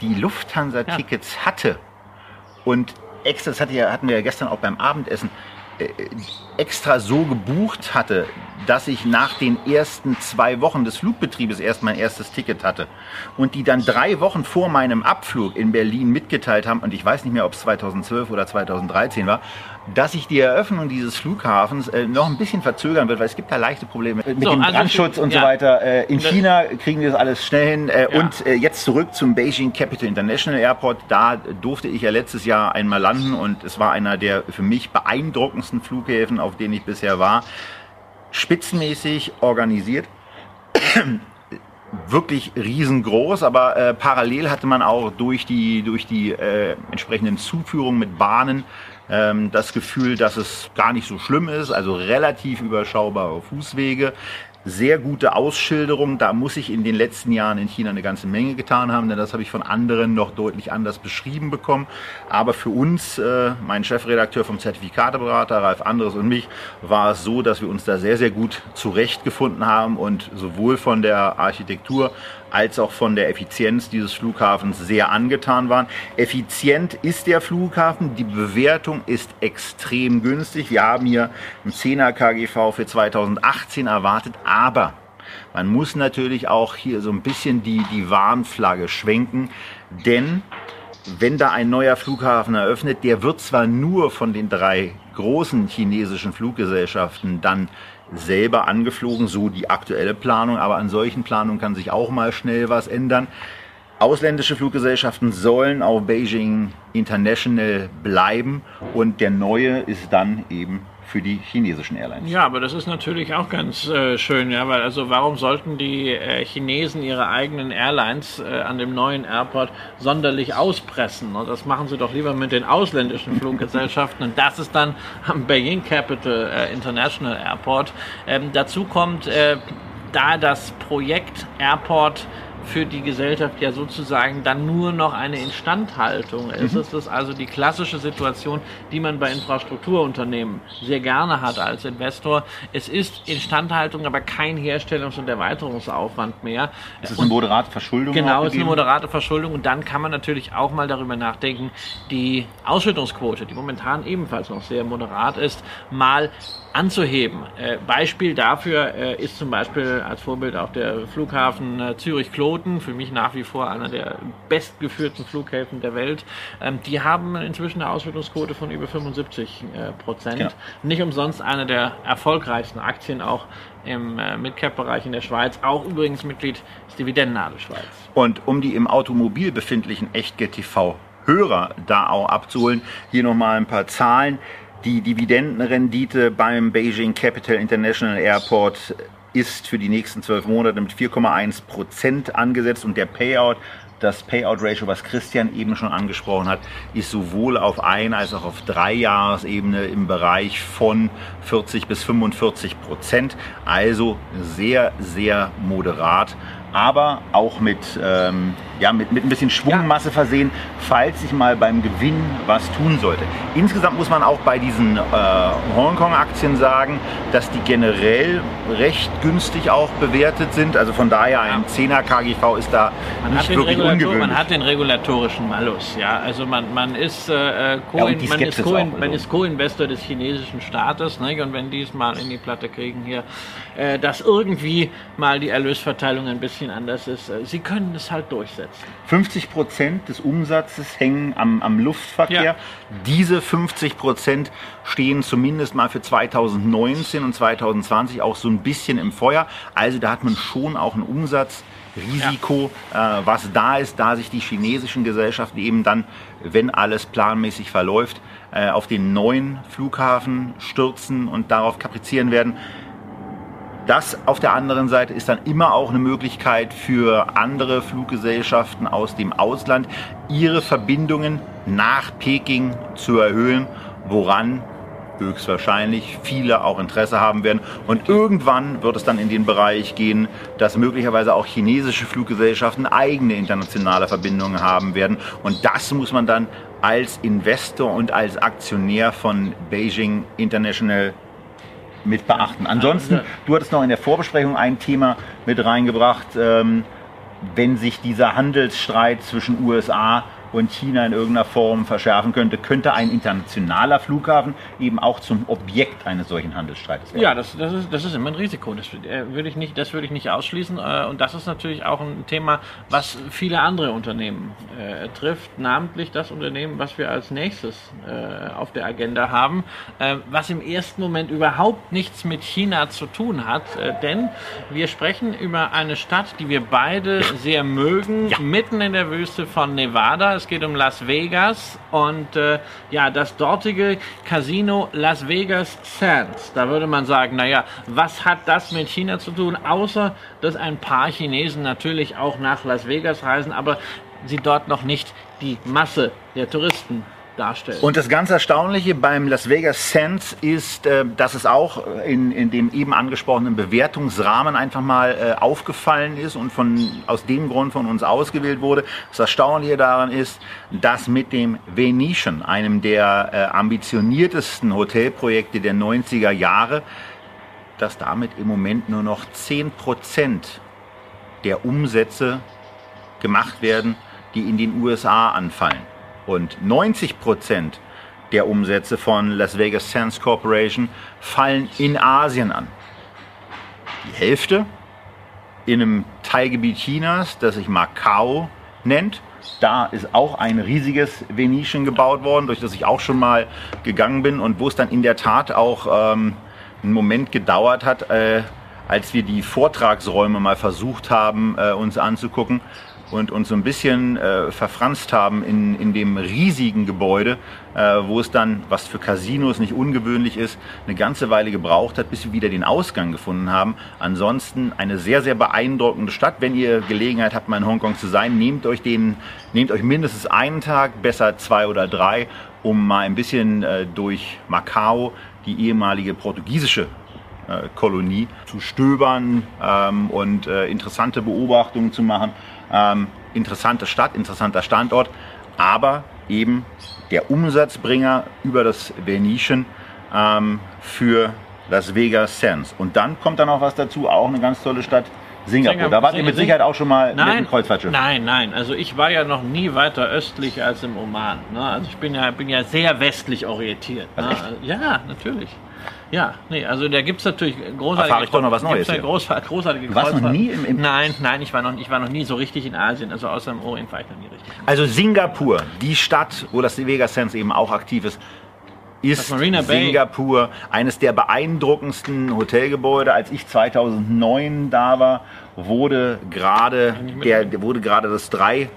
die Lufthansa-Tickets ja. hatte und extra, das hatte ja, hatten wir ja gestern auch beim Abendessen, äh, extra so gebucht hatte, dass ich nach den ersten zwei Wochen des Flugbetriebes erst mein erstes Ticket hatte und die dann drei Wochen vor meinem Abflug in Berlin mitgeteilt haben, und ich weiß nicht mehr, ob es 2012 oder 2013 war, dass sich die Eröffnung dieses Flughafens äh, noch ein bisschen verzögern wird, weil es gibt da leichte Probleme mit so, dem also Brandschutz und ja. so weiter. Äh, in China kriegen wir das alles schnell hin. Äh, ja. Und äh, jetzt zurück zum Beijing Capital International Airport. Da durfte ich ja letztes Jahr einmal landen und es war einer der für mich beeindruckendsten Flughäfen, auf denen ich bisher war spitzenmäßig organisiert. wirklich riesengroß, aber äh, parallel hatte man auch durch die, durch die äh, entsprechenden Zuführungen mit Bahnen ähm, das Gefühl, dass es gar nicht so schlimm ist, also relativ überschaubare Fußwege. Sehr gute Ausschilderung. Da muss ich in den letzten Jahren in China eine ganze Menge getan haben, denn das habe ich von anderen noch deutlich anders beschrieben bekommen. Aber für uns, äh, mein Chefredakteur vom Zertifikateberater, Ralf Anderes und mich, war es so, dass wir uns da sehr, sehr gut zurechtgefunden haben und sowohl von der Architektur als auch von der Effizienz dieses Flughafens sehr angetan waren. Effizient ist der Flughafen, die Bewertung ist extrem günstig. Wir haben hier ein 10er KGV für 2018 erwartet, aber man muss natürlich auch hier so ein bisschen die, die Warnflagge schwenken, denn wenn da ein neuer Flughafen eröffnet, der wird zwar nur von den drei großen chinesischen Fluggesellschaften dann selber angeflogen, so die aktuelle Planung, aber an solchen Planungen kann sich auch mal schnell was ändern. Ausländische Fluggesellschaften sollen auf Beijing International bleiben und der neue ist dann eben für die chinesischen Airlines. Ja, aber das ist natürlich auch ganz äh, schön, ja, weil also warum sollten die äh, Chinesen ihre eigenen Airlines äh, an dem neuen Airport sonderlich auspressen? Und das machen sie doch lieber mit den ausländischen Fluggesellschaften und das ist dann am Beijing Capital äh, International Airport. Ähm, dazu kommt, äh, da das Projekt Airport für die Gesellschaft ja sozusagen dann nur noch eine Instandhaltung ist. Mhm. Es ist also die klassische Situation, die man bei Infrastrukturunternehmen sehr gerne hat als Investor. Es ist Instandhaltung, aber kein Herstellungs- und Erweiterungsaufwand mehr. Es ist eine moderate Verschuldung. Genau, es ist eine moderate Verschuldung und dann kann man natürlich auch mal darüber nachdenken, die Ausschüttungsquote, die momentan ebenfalls noch sehr moderat ist, mal anzuheben. Äh, Beispiel dafür äh, ist zum Beispiel als Vorbild auch der Flughafen äh, Zürich-Kloten, für mich nach wie vor einer der bestgeführten Flughäfen der Welt. Ähm, die haben inzwischen eine Ausschüttungsquote von über 75 äh, Prozent. Ja. Nicht umsonst eine der erfolgreichsten Aktien auch im äh, Midcap-Bereich in der Schweiz, auch übrigens Mitglied des Dividendenade Schweiz. Und um die im Automobil befindlichen Echtgeld TV Hörer da auch abzuholen, hier nochmal ein paar Zahlen. Die Dividendenrendite beim Beijing Capital International Airport ist für die nächsten zwölf Monate mit 4,1 Prozent angesetzt und der Payout, das Payout-Ratio, was Christian eben schon angesprochen hat, ist sowohl auf ein als auch auf drei Jahresebene im Bereich von 40 bis 45 Prozent. Also sehr, sehr moderat aber auch mit, ähm, ja, mit, mit ein bisschen Schwungmasse versehen, falls sich mal beim Gewinn was tun sollte. Insgesamt muss man auch bei diesen äh, Hongkong-Aktien sagen, dass die generell recht günstig auch bewertet sind. Also von daher ein 10er KGV ist da man nicht wirklich ungewöhnlich. Man hat den regulatorischen Malus. Ja? Also man, man ist äh, Co-Investor Co des chinesischen Staates ne? und wenn die es mal in die Platte kriegen hier, äh, dass irgendwie mal die Erlösverteilung ein bisschen anders ist. Äh, sie können es halt durchsetzen. 50 Prozent des Umsatzes hängen am, am Luftverkehr. Ja. Diese 50 Prozent stehen zumindest mal für 2019 und 2020 auch so ein bisschen im Feuer. Also da hat man schon auch ein Umsatzrisiko, ja. äh, was da ist, da sich die chinesischen Gesellschaften eben dann, wenn alles planmäßig verläuft, äh, auf den neuen Flughafen stürzen und darauf kaprizieren werden. Das auf der anderen Seite ist dann immer auch eine Möglichkeit für andere Fluggesellschaften aus dem Ausland, ihre Verbindungen nach Peking zu erhöhen, woran höchstwahrscheinlich viele auch Interesse haben werden. Und irgendwann wird es dann in den Bereich gehen, dass möglicherweise auch chinesische Fluggesellschaften eigene internationale Verbindungen haben werden. Und das muss man dann als Investor und als Aktionär von Beijing International mit beachten. Ansonsten, du hattest noch in der Vorbesprechung ein Thema mit reingebracht, ähm, wenn sich dieser Handelsstreit zwischen USA und China in irgendeiner Form verschärfen könnte, könnte ein internationaler Flughafen eben auch zum Objekt eines solchen Handelsstreites werden. Ja, das, das, ist, das ist immer ein Risiko. Das äh, würde ich nicht, das würde ich nicht ausschließen. Äh, und das ist natürlich auch ein Thema, was viele andere Unternehmen äh, trifft, namentlich das Unternehmen, was wir als nächstes äh, auf der Agenda haben, was im ersten Moment überhaupt nichts mit China zu tun hat, denn wir sprechen über eine Stadt, die wir beide sehr mögen, ja. mitten in der Wüste von Nevada. Es geht um Las Vegas und äh, ja, das dortige Casino Las Vegas Sands. Da würde man sagen, naja, was hat das mit China zu tun, außer dass ein paar Chinesen natürlich auch nach Las Vegas reisen, aber sie dort noch nicht die Masse der Touristen darstellt. Und das ganz Erstaunliche beim Las Vegas Sands ist, äh, dass es auch in, in dem eben angesprochenen Bewertungsrahmen einfach mal äh, aufgefallen ist und von, aus dem Grund von uns ausgewählt wurde. Das Erstaunliche daran ist, dass mit dem Venetian, einem der äh, ambitioniertesten Hotelprojekte der 90er Jahre, dass damit im Moment nur noch 10% der Umsätze gemacht werden, die in den USA anfallen. Und 90 Prozent der Umsätze von Las Vegas Sands Corporation fallen in Asien an. Die Hälfte in einem Teilgebiet Chinas, das sich Macau nennt. Da ist auch ein riesiges Venetian gebaut worden, durch das ich auch schon mal gegangen bin und wo es dann in der Tat auch ähm, einen Moment gedauert hat, äh, als wir die Vortragsräume mal versucht haben, äh, uns anzugucken und uns so ein bisschen äh, verfranst haben in, in dem riesigen Gebäude, äh, wo es dann, was für Casinos nicht ungewöhnlich ist, eine ganze Weile gebraucht hat, bis wir wieder den Ausgang gefunden haben. Ansonsten eine sehr, sehr beeindruckende Stadt. Wenn ihr Gelegenheit habt, mal in Hongkong zu sein, nehmt euch, den, nehmt euch mindestens einen Tag, besser zwei oder drei, um mal ein bisschen äh, durch Macau, die ehemalige portugiesische äh, Kolonie zu stöbern ähm, und äh, interessante Beobachtungen zu machen. Ähm, interessante Stadt, interessanter Standort, aber eben der Umsatzbringer über das Venetian ähm, für Las Vegas Sands. Und dann kommt da noch was dazu, auch eine ganz tolle Stadt, Singapur. Singapur. Da wart ihr mit Sicherheit auch schon mal Nein, mit dem Kreuzfahrtschiff. Nein, nein. Also ich war ja noch nie weiter östlich als im Oman. Ne? Also ich bin ja, bin ja sehr westlich orientiert. Ne? Ja, natürlich. Ja, nee, also da gibt es natürlich großartige, Erfahre ich doch noch was Neues gibt's ja hier. großar- großartige Du warst noch nie im- im- Nein, nein, ich war, noch, ich war noch nie so richtig in Asien. Also außer im Orient war ich noch nie richtig. Also Singapur, die Stadt, wo das Vegas Sands eben auch aktiv ist, ist. Singapur eines der beeindruckendsten Hotelgebäude. Als ich 2009 da war, wurde gerade der, wurde gerade das drei ähm,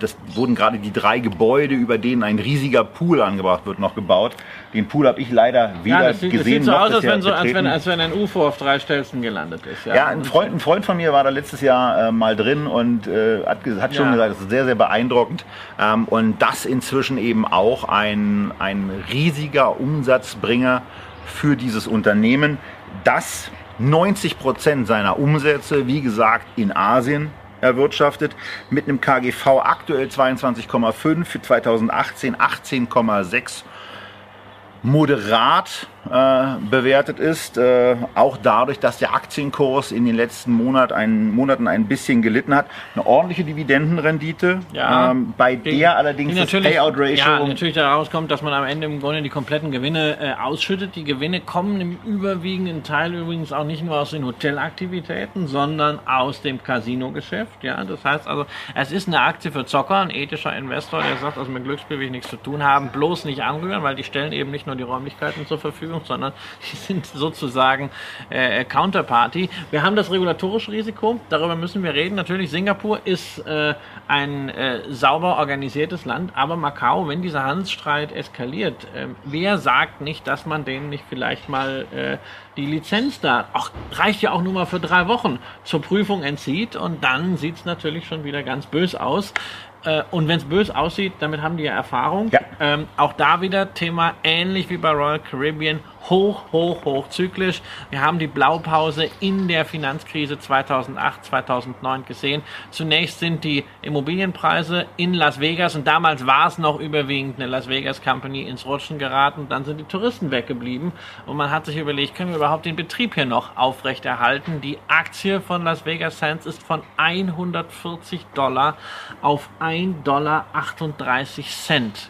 das wurden gerade die drei Gebäude, über denen ein riesiger Pool angebracht wird, noch gebaut. Den Pool habe ich leider weder Ja, das sieht, das gesehen sieht so noch aus, als wenn, so, als, wenn, als wenn ein UFO auf drei Stelzen gelandet ist. Ja, ein Freund, ein Freund von mir war da letztes Jahr äh, mal drin und äh, hat, hat schon Ja. gesagt, das ist sehr, sehr beeindruckend. Ähm, und das inzwischen eben auch ein, ein riesiger Umsatzbringer für dieses Unternehmen, das 90 Prozent seiner Umsätze, wie gesagt, in Asien erwirtschaftet, mit einem KGV aktuell 22,5, für 2018 18,6 moderat äh, bewertet ist, äh, auch dadurch, dass der Aktienkurs in den letzten Monat ein, Monaten ein bisschen gelitten hat. Eine ordentliche Dividendenrendite, Ja. ähm, bei Die- der allerdings die das natürlich, Payout Ratio Ja, natürlich daraus kommt, dass man am Ende im Grunde die kompletten Gewinne äh, ausschüttet. Die Gewinne kommen im überwiegenden Teil übrigens auch nicht nur aus den Hotelaktivitäten, sondern aus dem Casino-Geschäft. Ja, das heißt also, es ist eine Aktie für Zocker, ein ethischer Investor, der sagt, also mit Glücksspiel will ich nichts zu tun haben, bloß nicht anrühren, weil die stellen eben nicht nur die Räumlichkeiten zur Verfügung, sondern die sind sozusagen äh, Counterparty. Wir haben das regulatorische Risiko, darüber müssen wir reden. Natürlich, Singapur ist äh, ein äh, sauber organisiertes Land, aber Macau, wenn dieser Handelsstreit eskaliert, ähm, wer sagt nicht, dass man denen nicht vielleicht mal äh, die Lizenz da, auch, reicht ja auch nur mal für drei Wochen, zur Prüfung entzieht und dann sieht es natürlich schon wieder ganz bös aus. Äh, Und wenn es bös aussieht, damit haben die ja Erfahrung. Ja. Ähm, auch da wieder Thema ähnlich wie bei Royal Caribbean, hoch, hoch, hoch zyklisch. Wir haben die Blaupause in der Finanzkrise 2008, 2009 gesehen. Zunächst sind die Immobilienpreise in Las Vegas und damals war es noch überwiegend eine Las Vegas Company ins Rutschen geraten. Dann sind die Touristen weggeblieben und man hat sich überlegt, können wir überhaupt den Betrieb hier noch aufrechterhalten? Die Aktie von Las Vegas Sands ist von 140 Dollar auf 1,38 Dollar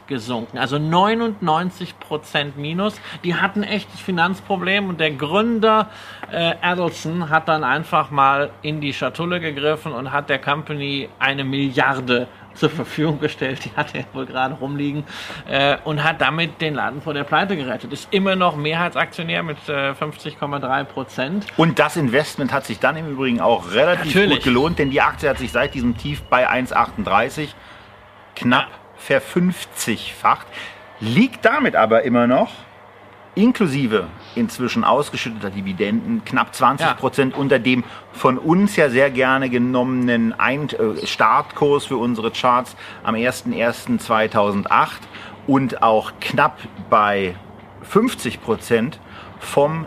gesunken. Also 99 Prozent Minus. Die hatten ein echtes Finanzproblem und der Gründer äh, Adelson hat dann einfach mal in die Schatulle gegriffen und hat der Company eine Milliarde zur Verfügung gestellt, die hat er wohl gerade rumliegen äh, und hat damit den Laden vor der Pleite gerettet. Ist immer noch Mehrheitsaktionär mit äh, 50,3 Prozent. Und das Investment hat sich dann im Übrigen auch relativ Natürlich. gut gelohnt, denn die Aktie hat sich seit diesem Tief bei 1,38 knapp verfünfzigfacht, liegt damit aber immer noch inklusive inzwischen ausgeschütteter Dividenden knapp 20 Prozent ja. unter dem von uns ja sehr gerne genommenen Ein äh, Startkurs für unsere Charts am 01.01.2008 und auch knapp bei 50 Prozent vom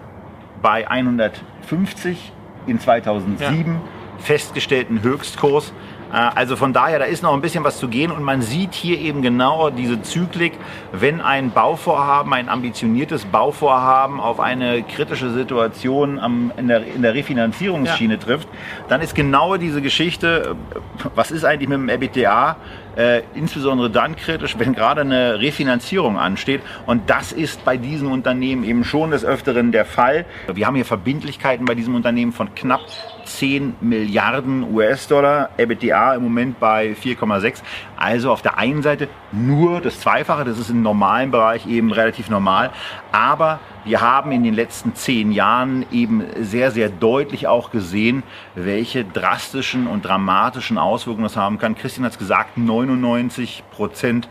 bei 150 in 2007 ja. festgestellten Höchstkurs also von daher, da ist noch ein bisschen was zu gehen und man sieht hier eben genau diese Zyklik, wenn ein Bauvorhaben, ein ambitioniertes Bauvorhaben auf eine kritische Situation am, in, der, in der Refinanzierungsschiene ja. trifft, dann ist genau diese Geschichte, äh, was ist eigentlich mit dem EBITDA, äh, insbesondere dann kritisch, wenn gerade eine Refinanzierung ansteht. Und das ist bei diesen Unternehmen eben schon des Öfteren der Fall. Wir haben hier Verbindlichkeiten bei diesem Unternehmen von knapp 10 Milliarden US-Dollar, EBITDA im Moment bei 4,6. Also auf der einen Seite nur das Zweifache, das ist im normalen Bereich eben relativ normal, aber wir haben in den letzten zehn Jahren eben sehr, sehr deutlich auch gesehen, welche drastischen und dramatischen Auswirkungen das haben kann. Christian hat es gesagt, 99 Prozent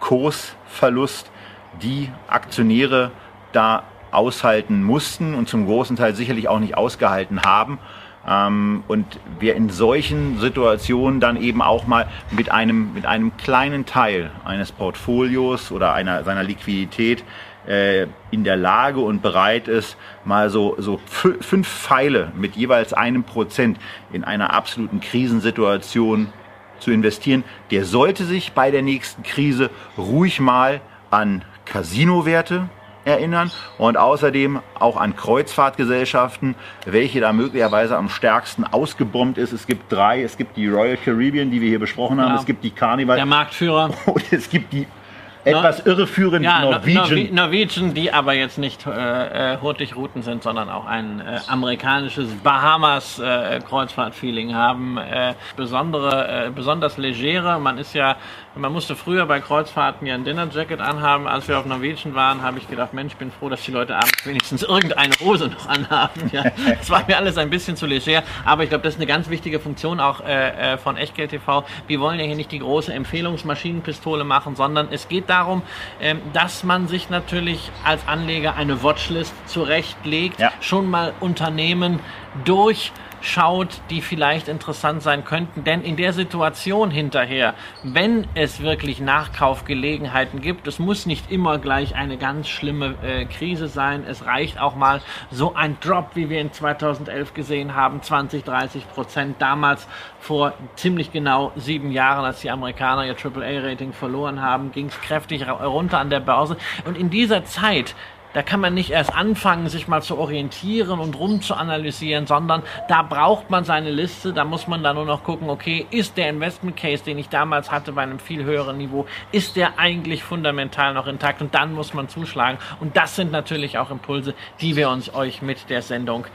Kursverlust, die Aktionäre da aushalten mussten und zum großen Teil sicherlich auch nicht ausgehalten haben. Ähm, und wir in solchen Situationen dann eben auch mal mit einem, mit einem kleinen Teil eines Portfolios oder einer, seiner Liquidität äh, in der Lage und bereit ist, mal so, so fünf Pfeile mit jeweils einem Prozent in einer absoluten Krisensituation zu investieren, der sollte sich bei der nächsten Krise ruhig mal an Casino-Werte erinnern und außerdem auch an Kreuzfahrtgesellschaften, welche da möglicherweise am stärksten ausgebombt ist. Es gibt drei, es gibt die Royal Caribbean, die wir hier besprochen haben, ja. es gibt die Carnival. Der Marktführer. Und es gibt die etwas irreführend ja, Norwegian. Norwegian, die aber jetzt nicht äh, äh, Hurtigruten sind, sondern auch ein äh, amerikanisches Bahamas äh, haben. Äh, besondere, äh, besonders legere. Man ist ja, man musste früher bei Kreuzfahrten ja ein Dinnerjacket anhaben. Als wir auf Norwegian waren, habe ich gedacht, Mensch, ich bin froh, dass die Leute abends wenigstens irgendeine Hose noch anhaben. Ja, das war mir alles ein bisschen zu leger, aber ich glaube, das ist eine ganz wichtige Funktion auch äh, äh von Echtgeld TV. Wir wollen ja hier nicht die große Empfehlungsmaschinenpistole machen, sondern es geht darum, ähm, dass man sich natürlich als Anleger eine Watchlist zurechtlegt, ja. schon mal Unternehmen durch schaut, die vielleicht interessant sein könnten. Denn in der Situation hinterher, wenn es wirklich Nachkaufgelegenheiten gibt, es muss nicht immer gleich eine ganz schlimme äh, Krise sein. Es reicht auch mal so ein Drop, wie wir in 2011 gesehen haben, 20, 30 Prozent. Damals vor ziemlich genau sieben Jahren, als die Amerikaner ihr AAA-Rating verloren haben, ging es kräftig runter an der Börse. Und in dieser Zeit da kann man nicht erst anfangen, sich mal zu orientieren und rum zu analysieren, sondern da braucht man seine Liste, da muss man dann nur noch gucken, okay, ist der Investment Case, den ich damals hatte bei einem viel höheren Niveau, ist der eigentlich fundamental noch intakt und dann muss man zuschlagen. Und das sind natürlich auch Impulse, die wir uns euch mit der Sendung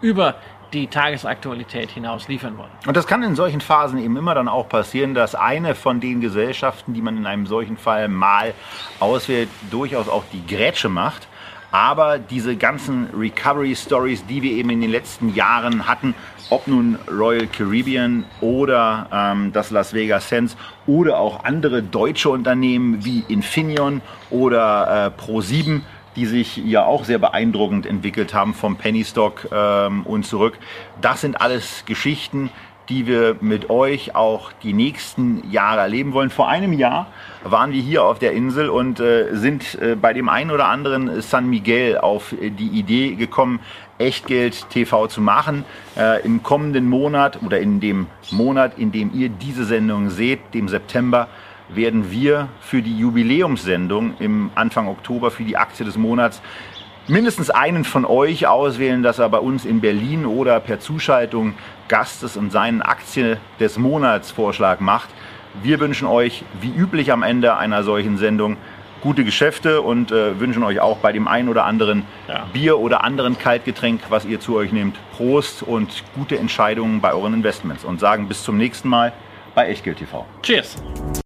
über die Tagesaktualität hinaus liefern wollen. Und das kann in solchen Phasen eben immer dann auch passieren, dass eine von den Gesellschaften, die man in einem solchen Fall mal auswählt, durchaus auch die Grätsche macht aber diese ganzen Recovery Stories, die wir eben in den letzten Jahren hatten, ob nun Royal Caribbean oder ähm, das Las Vegas Sands oder auch andere deutsche Unternehmen wie Infineon oder äh, Pro7, die sich ja auch sehr beeindruckend entwickelt haben vom Penny Stock ähm, und zurück. Das sind alles Geschichten, die wir mit euch auch die nächsten Jahre erleben wollen. Vor einem Jahr waren wir hier auf der Insel und äh, sind äh, bei dem einen oder anderen San Miguel auf äh, die Idee gekommen, Echtgeld TV zu machen. Äh, Im kommenden Monat oder in dem Monat, in dem ihr diese Sendung seht, dem September, werden wir für die Jubiläumssendung im Anfang Oktober für die Aktie des Monats mindestens einen von euch auswählen, dass er bei uns in Berlin oder per Zuschaltung Gast ist und seinen Aktie des Monats Vorschlag macht. Wir wünschen euch wie üblich am Ende einer solchen Sendung gute Geschäfte und äh, wünschen euch auch bei dem einen oder anderen ja. Bier oder anderen Kaltgetränk, was ihr zu euch nehmt, Prost und gute Entscheidungen bei euren Investments und sagen bis zum nächsten Mal bei Echtgeld TV. Cheers!